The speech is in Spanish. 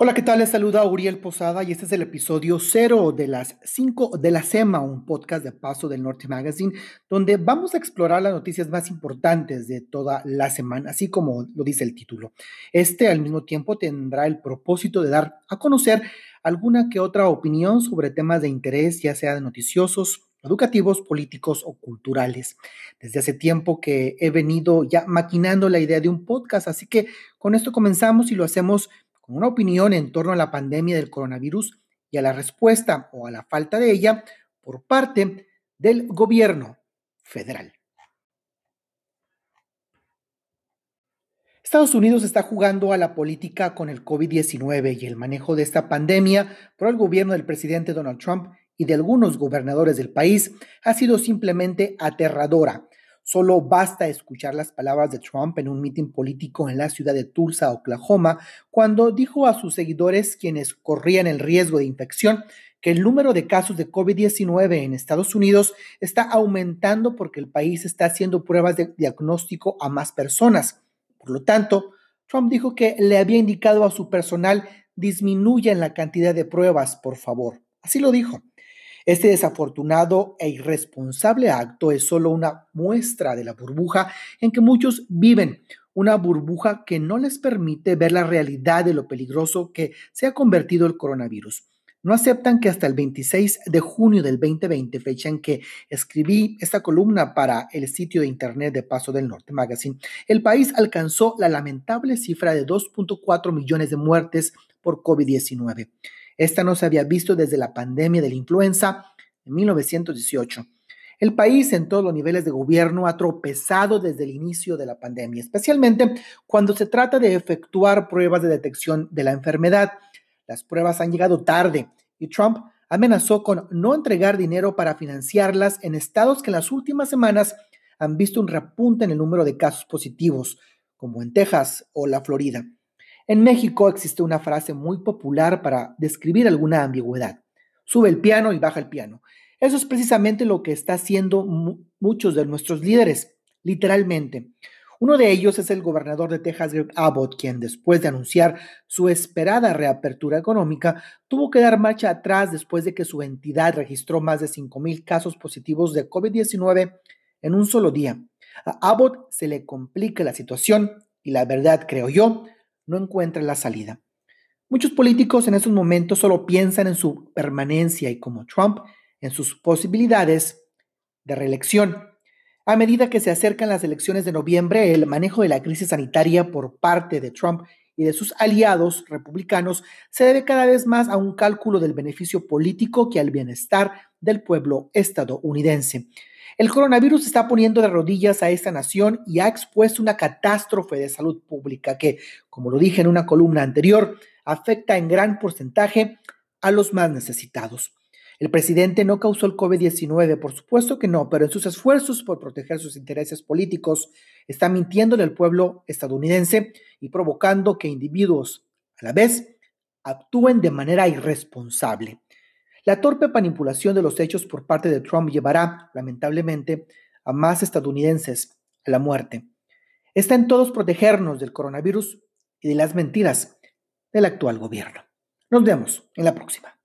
Hola, ¿qué tal? Les saluda Uriel Posada y este es el episodio cero de las 5 de la SEMA, un podcast de Paso del Norte Magazine, donde vamos a explorar las noticias más importantes de toda la semana, así como lo dice el título. Este al mismo tiempo tendrá el propósito de dar a conocer alguna que otra opinión sobre temas de interés, ya sea de noticiosos, educativos, políticos o culturales. Desde hace tiempo que he venido ya maquinando la idea de un podcast, así que con esto comenzamos y lo hacemos con una opinión en torno a la pandemia del coronavirus y a la respuesta o a la falta de ella por parte del gobierno federal. Estados Unidos está jugando a la política con el COVID-19 y el manejo de esta pandemia por el gobierno del presidente Donald Trump y de algunos gobernadores del país ha sido simplemente aterradora, Solo basta escuchar las palabras de Trump en un mitin político en la ciudad de Tulsa, Oklahoma, cuando dijo a sus seguidores, quienes corrían el riesgo de infección, que el número de casos de COVID-19 en Estados Unidos está aumentando porque el país está haciendo pruebas de diagnóstico a más personas. Por lo tanto, Trump dijo que le había indicado a su personal disminuyan la cantidad de pruebas, por favor. Así lo dijo. Este desafortunado e irresponsable acto es solo una muestra de la burbuja en que muchos viven, una burbuja que no les permite ver la realidad de lo peligroso que se ha convertido el coronavirus. No aceptan que hasta el 26 de junio del 2020, fecha en que escribí esta columna para el sitio de internet de Paso del Norte Magazine, el país alcanzó la lamentable cifra de 2.4 millones de muertes por COVID-19. Esta no se había visto desde la pandemia de la influenza en 1918. El país en todos los niveles de gobierno ha tropezado desde el inicio de la pandemia, especialmente cuando se trata de efectuar pruebas de detección de la enfermedad. Las pruebas han llegado tarde y Trump amenazó con no entregar dinero para financiarlas en estados que en las últimas semanas han visto un repunte en el número de casos positivos, como en Texas o la Florida. En México existe una frase muy popular para describir alguna ambigüedad. Sube el piano y baja el piano. Eso es precisamente lo que está haciendo muchos de nuestros líderes, literalmente. Uno de ellos es el gobernador de Texas, Greg Abbott, quien después de anunciar su esperada reapertura económica, tuvo que dar marcha atrás después de que su entidad registró más de 5.000 casos positivos de COVID-19 en un solo día. A Abbott se le complica la situación y la verdad, creo yo, no encuentra la salida. Muchos políticos en estos momentos solo piensan en su permanencia y como Trump en sus posibilidades de reelección. A medida que se acercan las elecciones de noviembre, el manejo de la crisis sanitaria por parte de Trump y de sus aliados republicanos se debe cada vez más a un cálculo del beneficio político que al bienestar del pueblo estadounidense. El coronavirus está poniendo de rodillas a esta nación y ha expuesto una catástrofe de salud pública que, como lo dije en una columna anterior, afecta en gran porcentaje a los más necesitados. El presidente no causó el COVID-19, por supuesto que no, pero en sus esfuerzos por proteger sus intereses políticos está mintiéndole al pueblo estadounidense y provocando que individuos a la vez actúen de manera irresponsable. La torpe manipulación de los hechos por parte de Trump llevará, lamentablemente, a más estadounidenses a la muerte. Está en todos protegernos del coronavirus y de las mentiras del actual gobierno. Nos vemos en la próxima.